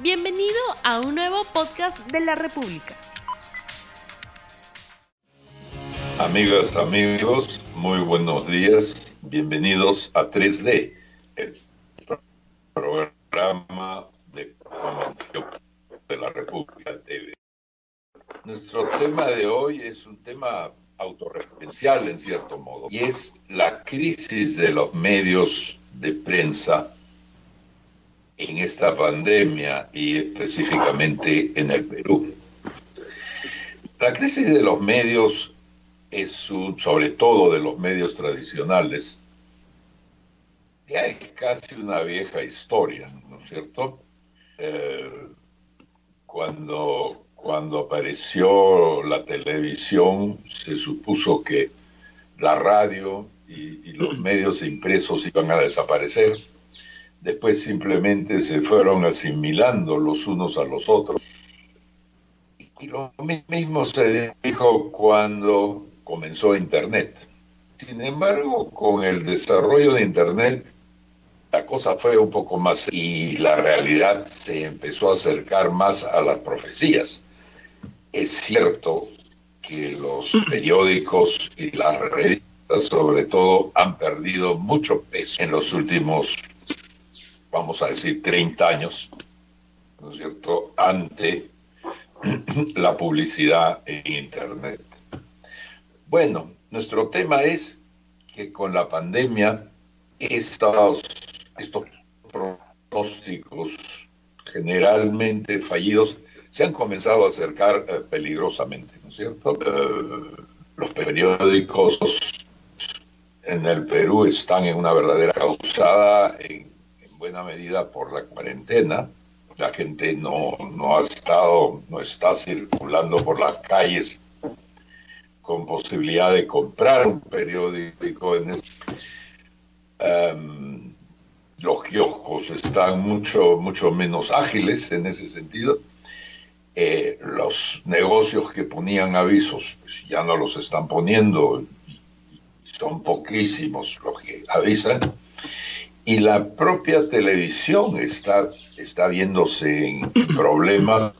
Bienvenido a un nuevo podcast de la República. Amigas, amigos, muy buenos días. Bienvenidos a 3D, el programa de, de la República TV. Nuestro tema de hoy es un tema autorreferencial en cierto modo, y es la crisis de los medios de prensa en esta pandemia y específicamente en el Perú. La crisis de los medios es sobre todo de los medios tradicionales, ya es casi una vieja historia, ¿no es cierto? Eh, cuando, cuando apareció la televisión se supuso que la radio y los medios impresos iban a desaparecer después simplemente se fueron asimilando los unos a los otros. Y lo mismo se dijo cuando comenzó Internet. Sin embargo, con el desarrollo de Internet, la cosa fue un poco más y la realidad se empezó a acercar más a las profecías. Es cierto que los periódicos y las revistas sobre todo han perdido mucho peso en los últimos vamos a decir, 30 años, ¿no es cierto?, ante la publicidad en Internet. Bueno, nuestro tema es que con la pandemia estos, estos pronósticos generalmente fallidos se han comenzado a acercar eh, peligrosamente, ¿no es cierto? Eh, los periódicos en el Perú están en una verdadera causada buena medida por la cuarentena. La gente no, no ha estado, no está circulando por las calles con posibilidad de comprar un periódico en em, los kioscos están mucho, mucho menos ágiles en ese sentido. Eh, los negocios que ponían avisos pues ya no los están poniendo, son poquísimos los que avisan y la propia televisión está, está viéndose en problemas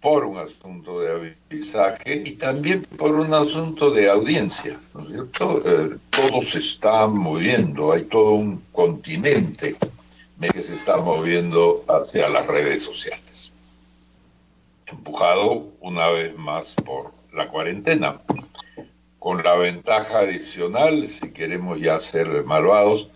por un asunto de avisaje y también por un asunto de audiencia, ¿no es cierto? Eh, todo se está moviendo, hay todo un continente que se está moviendo hacia las redes sociales, empujado una vez más por la cuarentena, con la ventaja adicional, si queremos ya ser malvados,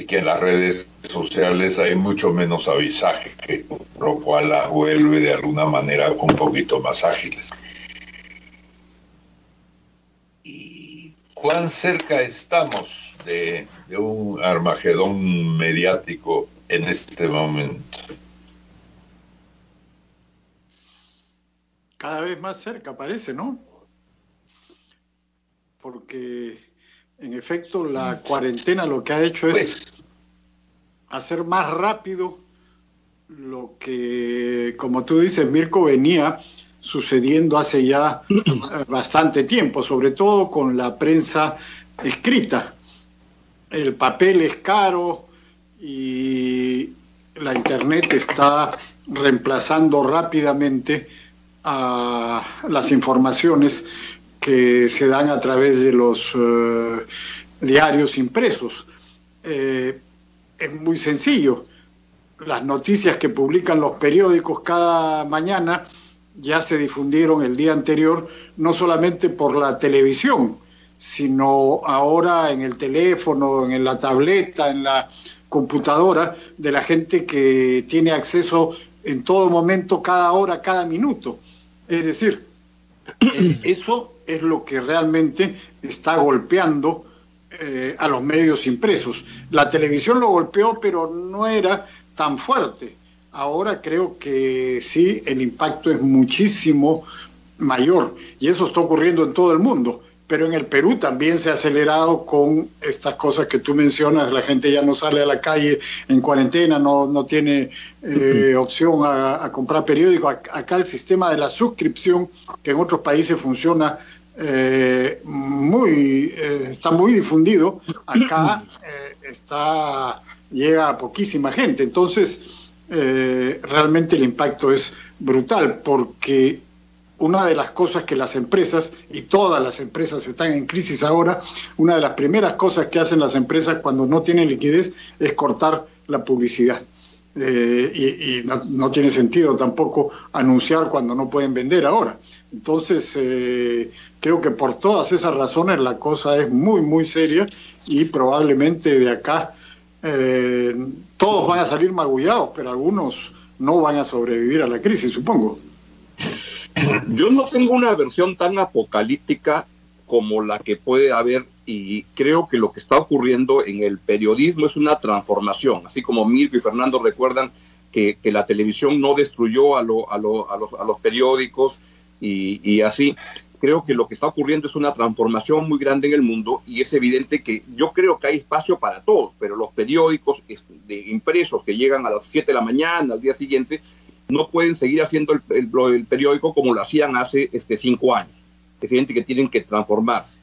de que en las redes sociales hay mucho menos avisaje, que, lo cual las vuelve de alguna manera un poquito más ágiles. ¿Y cuán cerca estamos de, de un armagedón mediático en este momento? Cada vez más cerca parece, ¿no? Porque en efecto, la cuarentena lo que ha hecho es pues. Hacer más rápido lo que, como tú dices, Mirko, venía sucediendo hace ya eh, bastante tiempo, sobre todo con la prensa escrita. El papel es caro y la Internet está reemplazando rápidamente a las informaciones que se dan a través de los eh, diarios impresos. Eh, es muy sencillo. Las noticias que publican los periódicos cada mañana ya se difundieron el día anterior, no solamente por la televisión, sino ahora en el teléfono, en la tableta, en la computadora de la gente que tiene acceso en todo momento, cada hora, cada minuto. Es decir, eso es lo que realmente está golpeando eh, a los medios impresos. La televisión lo golpeó, pero no era tan fuerte. Ahora creo que sí, el impacto es muchísimo mayor y eso está ocurriendo en todo el mundo pero en el Perú también se ha acelerado con estas cosas que tú mencionas, la gente ya no sale a la calle en cuarentena, no, no tiene eh, opción a, comprar periódicos. Acá el sistema de la suscripción, que en otros países funciona eh, muy, eh, está muy difundido, acá está, llega a poquísima gente. Entonces, eh, realmente el impacto es brutal, porque una de las cosas que las empresas, y todas las empresas están en crisis ahora, una de las primeras cosas que hacen las empresas cuando no tienen liquidez es cortar la publicidad. Eh, y, no, tiene sentido tampoco anunciar cuando no pueden vender ahora. Entonces, eh, creo que por todas esas razones la cosa es muy, muy seria y probablemente de acá eh, todos van a salir magullados, pero algunos no van a sobrevivir a la crisis, supongo. Yo no tengo una versión tan apocalíptica como la que puede haber y creo que lo que está ocurriendo en el periodismo es una transformación, así como Mirko y Fernando recuerdan que, la televisión no destruyó a, a, los, periódicos y, así. Creo que lo que está ocurriendo es una transformación muy grande en el mundo y es evidente que yo creo que hay espacio para todos, pero los periódicos de impresos que llegan a las 7 de la mañana, al día siguiente, no pueden seguir haciendo el, el, periódico como lo hacían hace este, cinco años. Es evidente que tienen que transformarse.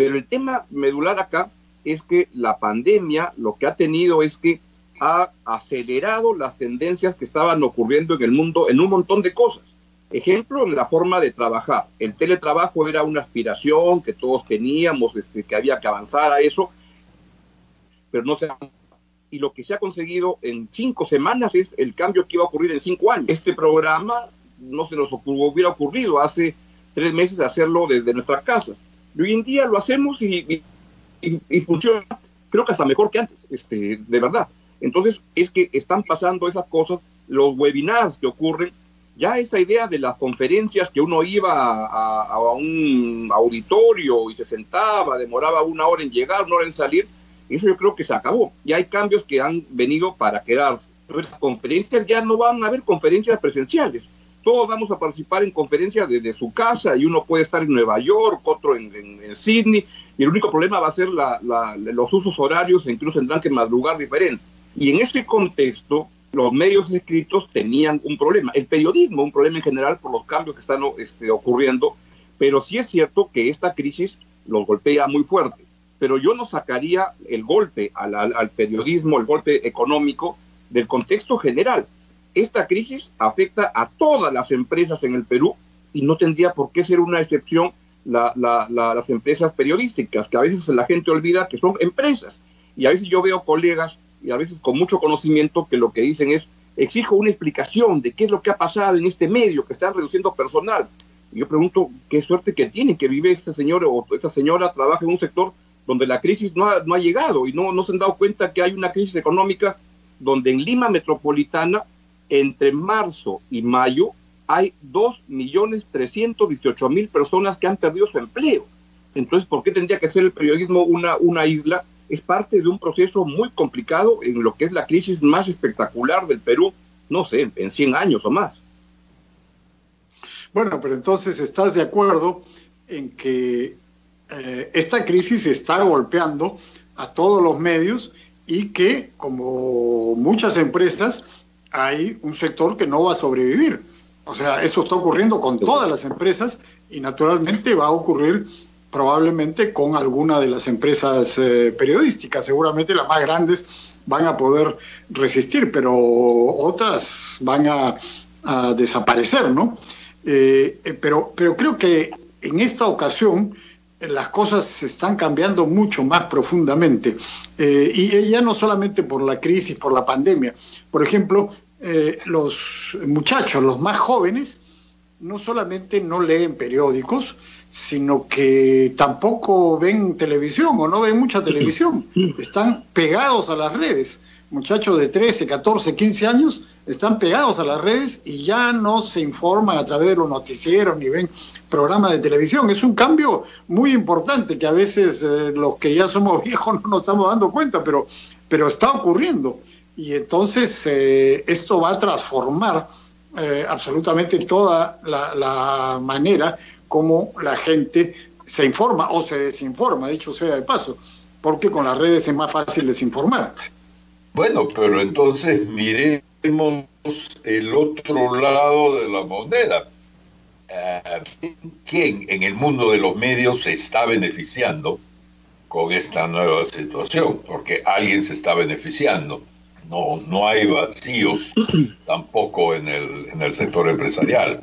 Pero el tema medular acá es que la pandemia lo que ha tenido es que ha acelerado las tendencias que estaban ocurriendo en el mundo en un montón de cosas. Ejemplo, en la forma de trabajar. El teletrabajo era una aspiración que todos teníamos, este, que había que avanzar a eso, pero no se ha y lo que se ha conseguido en cinco semanas es el cambio que iba a ocurrir en cinco años. Este programa no se nos hubiera ocurrido hace tres meses hacerlo desde nuestra casa. Y hoy en día lo hacemos y, funciona, creo que hasta mejor que antes, este, de verdad. Entonces es que están pasando esas cosas, los webinars que ocurren, ya esa idea de las conferencias que uno iba a, a un auditorio y se sentaba, demoraba una hora en llegar, una hora en salir, eso yo creo que se acabó. Y hay cambios que han venido para quedarse. Las conferencias ya no van a haber conferencias presenciales. Todos vamos a participar en conferencias desde su casa y uno puede estar en Nueva York, otro en, Sydney. Y el único problema va a ser los usos horarios e incluso tendrán que madrugar diferente. Y en ese contexto, los medios escritos tenían un problema. El periodismo, un problema en general por los cambios que están este, ocurriendo. Pero sí es cierto que esta crisis los golpea muy fuerte pero yo no sacaría el golpe al, periodismo, el golpe económico del contexto general. Esta crisis afecta a todas las empresas en el Perú y no tendría por qué ser una excepción las empresas periodísticas, que a veces la gente olvida que son empresas. Y a veces yo veo colegas, y a veces con mucho conocimiento, que lo que dicen es, exijo una explicación de qué es lo que ha pasado en este medio, que están reduciendo personal. Y yo pregunto, qué suerte que tiene que vive este señor o esta señora, trabaja en un sector donde la crisis no ha, llegado y no, no se han dado cuenta que hay una crisis económica donde en Lima Metropolitana, entre marzo y mayo, hay 2.318.000 personas que han perdido su empleo. Entonces, ¿por qué tendría que ser el periodismo una, isla? Es parte de un proceso muy complicado en lo que es la crisis más espectacular del Perú, no sé, en 100 años o más. Bueno, pero entonces estás de acuerdo en que eh, esta crisis está golpeando a todos los medios y que, como muchas empresas, hay un sector que no va a sobrevivir. O sea, eso está ocurriendo con todas las empresas y naturalmente va a ocurrir probablemente con alguna de las empresas eh, periodísticas. Seguramente las más grandes van a poder resistir, pero otras van a, desaparecer, ¿no? Eh, pero, pero creo que en esta ocasión las cosas se están cambiando mucho más profundamente. Eh, y ya no solamente por la crisis, por la pandemia. Por ejemplo, eh, los muchachos, los más jóvenes, no solamente no leen periódicos, sino que tampoco ven televisión o no ven mucha televisión. Están pegados a las redes muchachos de 13, 14, 15 años están pegados a las redes y ya no se informan a través de los noticieros ni ven programas de televisión. Es un cambio muy importante que a veces eh, los que ya somos viejos no nos estamos dando cuenta, pero, pero está ocurriendo. Y entonces eh, esto va a transformar eh, absolutamente toda la, la manera como la gente se informa o se desinforma, dicho sea de paso, porque con las redes es más fácil desinformar. Bueno, pero entonces miremos el otro lado de la moneda. Eh, ¿Quién en el mundo de los medios se está beneficiando con esta nueva situación? Porque alguien se está beneficiando. no, no hay vacíos tampoco en el, en el sector empresarial.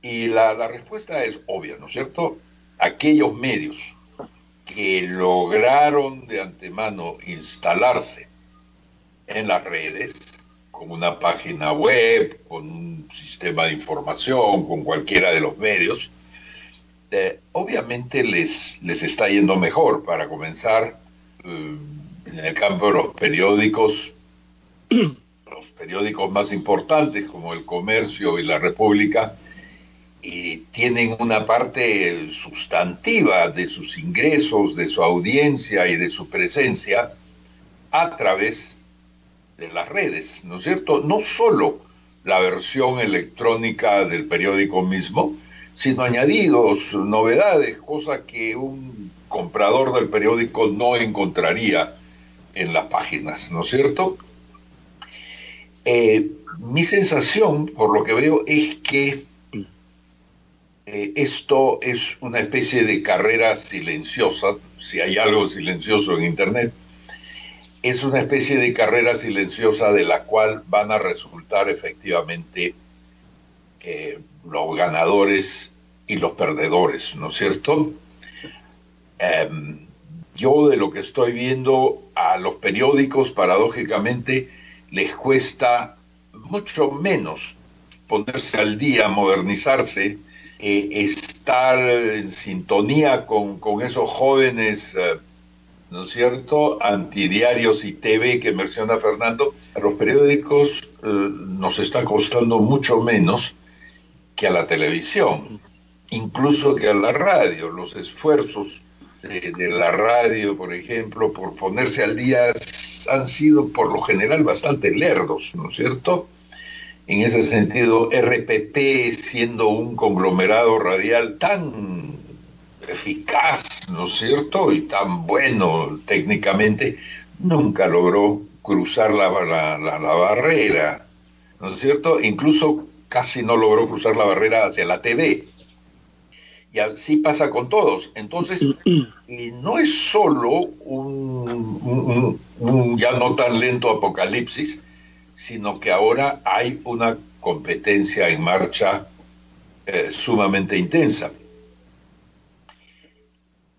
Y la, la respuesta es obvia, ¿no es cierto? Aquellos medios que lograron de antemano instalarse en las redes, con una página web, con un sistema de información, con cualquiera de los medios, eh, obviamente les, les está yendo mejor. Para comenzar, eh, en el campo de los periódicos, los periódicos más importantes como El Comercio y La República, tienen una parte sustantiva de sus ingresos, de su audiencia y de su presencia a través de las redes, ¿no es cierto? No solo la versión electrónica del periódico mismo, sino añadidos, novedades, cosas que un comprador del periódico no encontraría en las páginas, ¿no es cierto? Eh, mi sensación, por lo que veo, es que eh, esto es una especie de carrera silenciosa, si hay algo silencioso en Internet, es una especie de carrera silenciosa de la cual van a resultar efectivamente eh, los ganadores y los perdedores, ¿no es cierto? Em, yo de lo que estoy viendo a los periódicos, paradójicamente, les cuesta mucho menos ponerse al día, modernizarse, eh, estar en sintonía con, esos jóvenes, eh, ¿no es cierto?, antidiarios y TV que menciona Fernando, a los periódicos eh, nos está costando mucho menos que a la televisión, incluso que a la radio. Los esfuerzos de, la radio, por ejemplo, por ponerse al día, han sido por lo general bastante lerdos, ¿no es cierto? En ese sentido, RPP siendo un conglomerado radial tan eficaz, ¿no es cierto? Y tan bueno técnicamente, nunca logró cruzar la, la, la, la barrera, ¿no es cierto? Incluso casi no logró cruzar la barrera hacia la TV. Y así pasa con todos. Entonces, no es solo un, ya no tan lento apocalipsis, sino que ahora hay una competencia en marcha eh, sumamente intensa.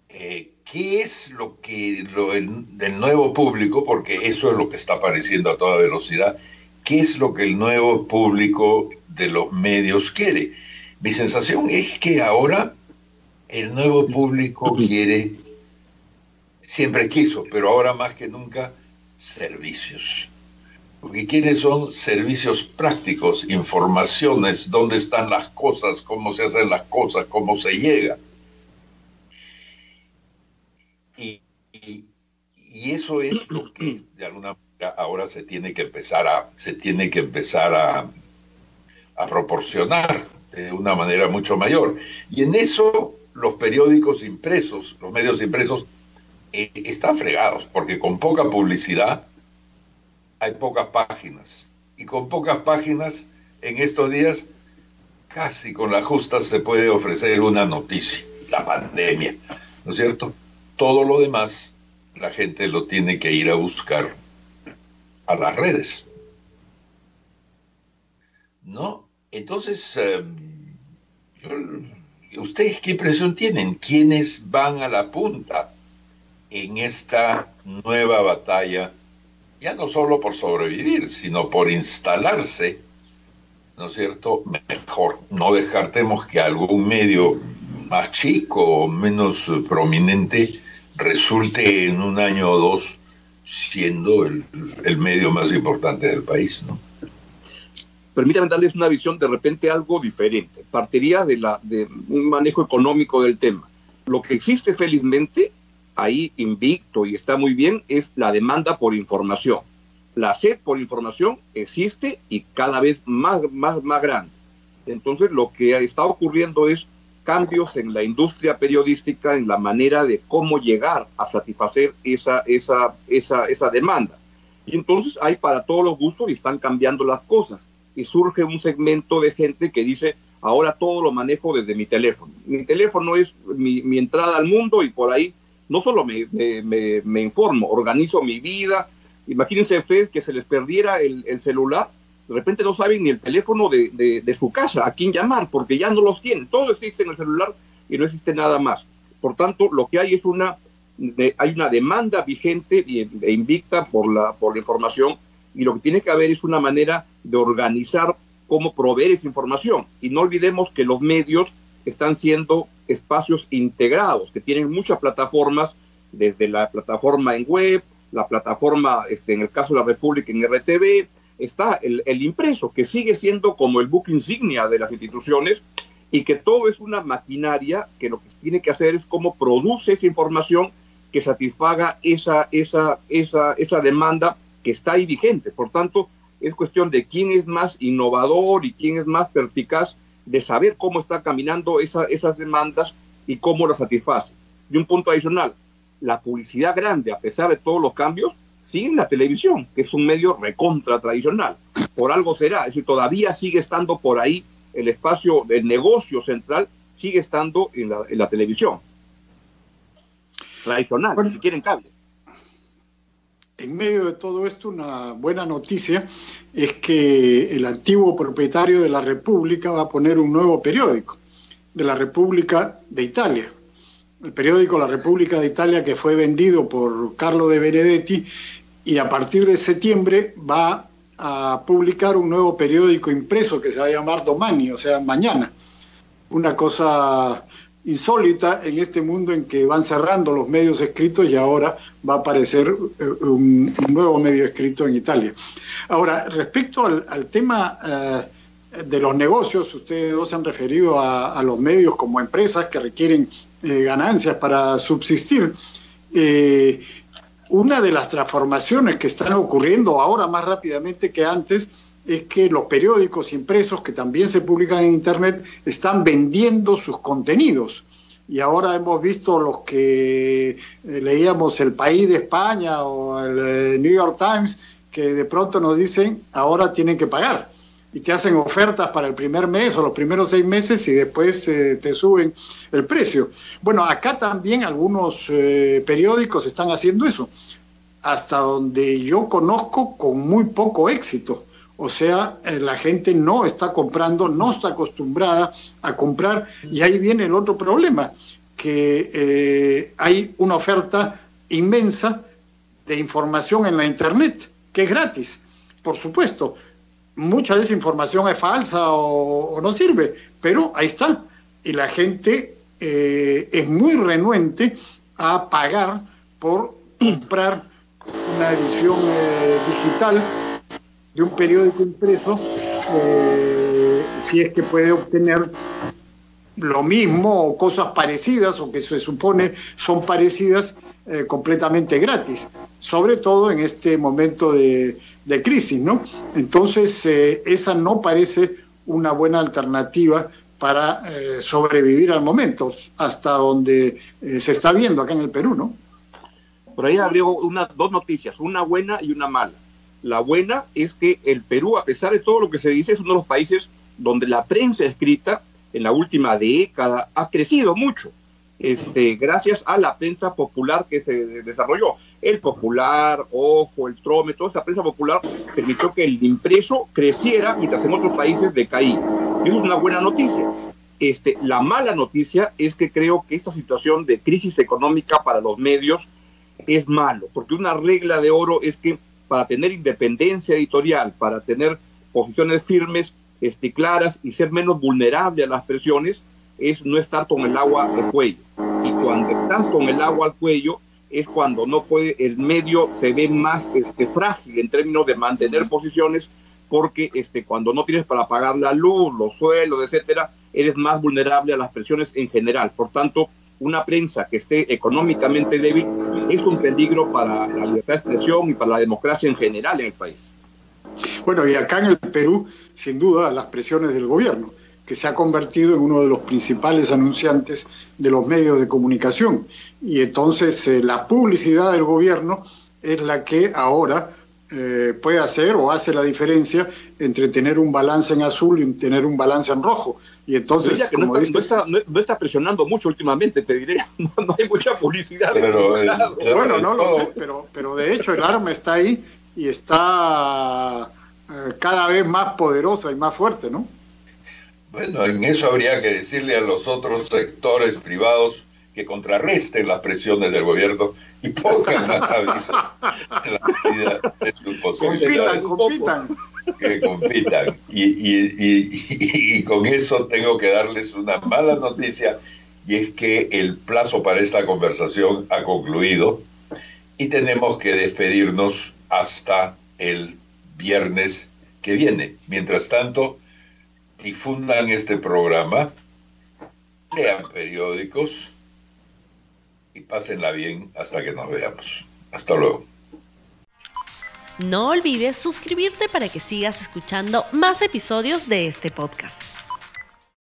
Eh, ¿Qué es lo que lo, del nuevo público, porque eso es lo que está apareciendo a toda velocidad, qué es lo que el nuevo público de los medios quiere? Mi sensación es que ahora el nuevo público quiere, siempre quiso, pero ahora más que nunca, servicios. Porque quieren son servicios prácticos, informaciones, dónde están las cosas, cómo se hacen las cosas, cómo se llega. Y, eso es lo que de alguna manera ahora se tiene que empezar a, se tiene que empezar a proporcionar de una manera mucho mayor. Y en eso los periódicos impresos, los medios impresos, eh, están fregados, porque con poca publicidad hay pocas páginas. Y con pocas páginas, en estos días, casi con la justa se puede ofrecer una noticia, la pandemia, ¿no es cierto? Todo lo demás, la gente lo tiene que ir a buscar a las redes. ¿No? Entonces, eh, ¿Ustedes qué impresión tienen? ¿Quiénes van a la punta en esta nueva batalla? Ya no solo por sobrevivir, sino por instalarse, ¿no es cierto? Mejor. No descartemos que algún medio más chico o menos prominente resulte en un año o dos siendo el, el medio más importante del país, ¿no? permítame darles una visión de repente algo diferente. Partiría de, la, de un manejo económico del tema. Lo que existe felizmente ahí invicto y está muy bien es la demanda por información. La sed por información existe y cada vez más, más, más grande. Entonces lo que está ocurriendo es cambios en la industria periodística, en la manera de cómo llegar a satisfacer esa, esa, esa, esa demanda. Y entonces hay para todos los gustos y están cambiando las cosas y surge un segmento de gente que dice, ahora todo lo manejo desde mi teléfono. Mi teléfono es mi, entrada al mundo y por ahí no solo me, me, informo, organizo mi vida, Imagínense ustedes que se les perdiera el, celular, de repente no saben ni el teléfono de, de, su casa, a quién llamar, porque ya no los tienen. Todo existe en el celular y no existe nada más. Por tanto, lo que hay es una, hay una demanda vigente e invicta por la, por la información y lo que tiene que haber es una manera de organizar cómo proveer esa información. Y no olvidemos que los medios están siendo espacios integrados, que tienen muchas plataformas, desde la plataforma en web, la plataforma, este, en el caso de la República, en RTV, está el, impreso, que sigue siendo como el book insignia de las instituciones y que todo es una maquinaria que lo que tiene que hacer es cómo produce esa información que satisfaga esa, esa, esa, esa demanda que está ahí vigente. Por tanto, es cuestión de quién es más innovador y quién es más perspicaz de saber cómo está caminando esas demandas y cómo las satisface. Y un punto adicional, la publicidad grande, a pesar de todos los cambios, sigue en la televisión, que es un medio recontra tradicional. Por algo será, es decir, todavía sigue estando por ahí el espacio del negocio central, sigue estando en la, en la televisión. Tradicional, si quieren cable. En medio de todo esto, una buena noticia es que el antiguo propietario de la República va a poner un nuevo periódico, de la República de Italia. El periódico La República de Italia que fue vendido por Carlo de Benedetti y a partir de septiembre va a publicar un nuevo periódico impreso que se va a llamar Domani, o sea, mañana. Una cosa insólita en este mundo en que van cerrando los medios escritos y ahora va a aparecer eh, un, nuevo medio escrito en Italia. Ahora, respecto al, tema eh, de los negocios, ustedes dos se han referido a, los medios como empresas que requieren eh, ganancias para subsistir. una de las transformaciones que están ocurriendo ahora más rápidamente que antes es que los periódicos impresos que también se publican en Internet están vendiendo sus contenidos. Y ahora hemos visto los que eh, leíamos El País de España o el eh, New York Times, que de pronto nos dicen, ahora tienen que pagar. Y te hacen ofertas para el primer mes o los primeros seis meses y después eh, te suben el precio. Bueno, acá también algunos periódicos están haciendo eso, hasta donde yo conozco con muy poco éxito o sea, eh, la gente no está comprando, no está acostumbrada a comprar y ahí viene el otro problema, que eh, hay una oferta inmensa de información en la Internet, que es gratis, por supuesto. Mucha de esa información es falsa o, no sirve, pero ahí está. Y la gente eh, es muy renuente a pagar por comprar una edición digital de un periódico impreso eh, si es que puede obtener lo mismo o cosas parecidas o que se supone son parecidas eh, completamente gratis, sobre todo en este momento de, crisis, ¿no? Entonces, eh, esa no parece una buena alternativa para sobrevivir al momento, hasta donde se está viendo acá en el Perú, ¿no? Por ahí agrego una, dos noticias, una buena y una mala. La buena es que el Perú, a pesar de todo lo que se dice, es uno de los países donde la prensa escrita en la última década ha crecido mucho, este, gracias a la prensa popular que se desarrolló. El popular, Ojo, el Trome, toda esa prensa popular permitió que el impreso creciera mientras en otros países decaía. Eso es una buena noticia. Este, la mala noticia es que creo que esta situación de crisis económica para los medios es malo, porque una regla de oro es que para tener independencia editorial, para tener posiciones firmes, este, claras y ser menos vulnerable a las presiones, es no estar con el agua al cuello. Y cuando estás con el agua al cuello, es cuando no puede, el medio se ve más este, frágil en términos de mantener posiciones, porque este, cuando no tienes para pagar la luz, los suelos, etcétera, eres más vulnerable a las presiones en general. Por tanto, una prensa que esté económicamente débil es un peligro para la libertad de expresión y para la democracia en general en el país. Bueno, y acá en el Perú, sin duda, las presiones del gobierno, que se ha convertido en uno de los principales anunciantes de los medios de comunicación. Y entonces eh, la publicidad del gobierno es la que ahora eh, puede hacer o hace la diferencia entre tener un balance en azul y tener un balance en rojo. Y entonces, como no, está, no, está, presionando mucho últimamente, te diré, no, hay mucha publicidad. Pero, bueno, no lo sé, pero, pero de hecho el arma está ahí y está eh, cada vez más poderosa y más fuerte, ¿no? Bueno, en eso habría que decirle a los otros sectores privados que contrarresten las presiones del gobierno y pongan más avisos en la medida de sus posibilidades. Compitan, compitan. Que compitan. Y, y, y, y, con eso tengo que darles una mala noticia, y es que el plazo para esta conversación ha concluido y tenemos que despedirnos hasta el viernes que viene. Mientras tanto, difundan este programa, lean periódicos y pásenla bien hasta que nos veamos. Hasta luego. No olvides suscribirte para que sigas escuchando más episodios de este podcast.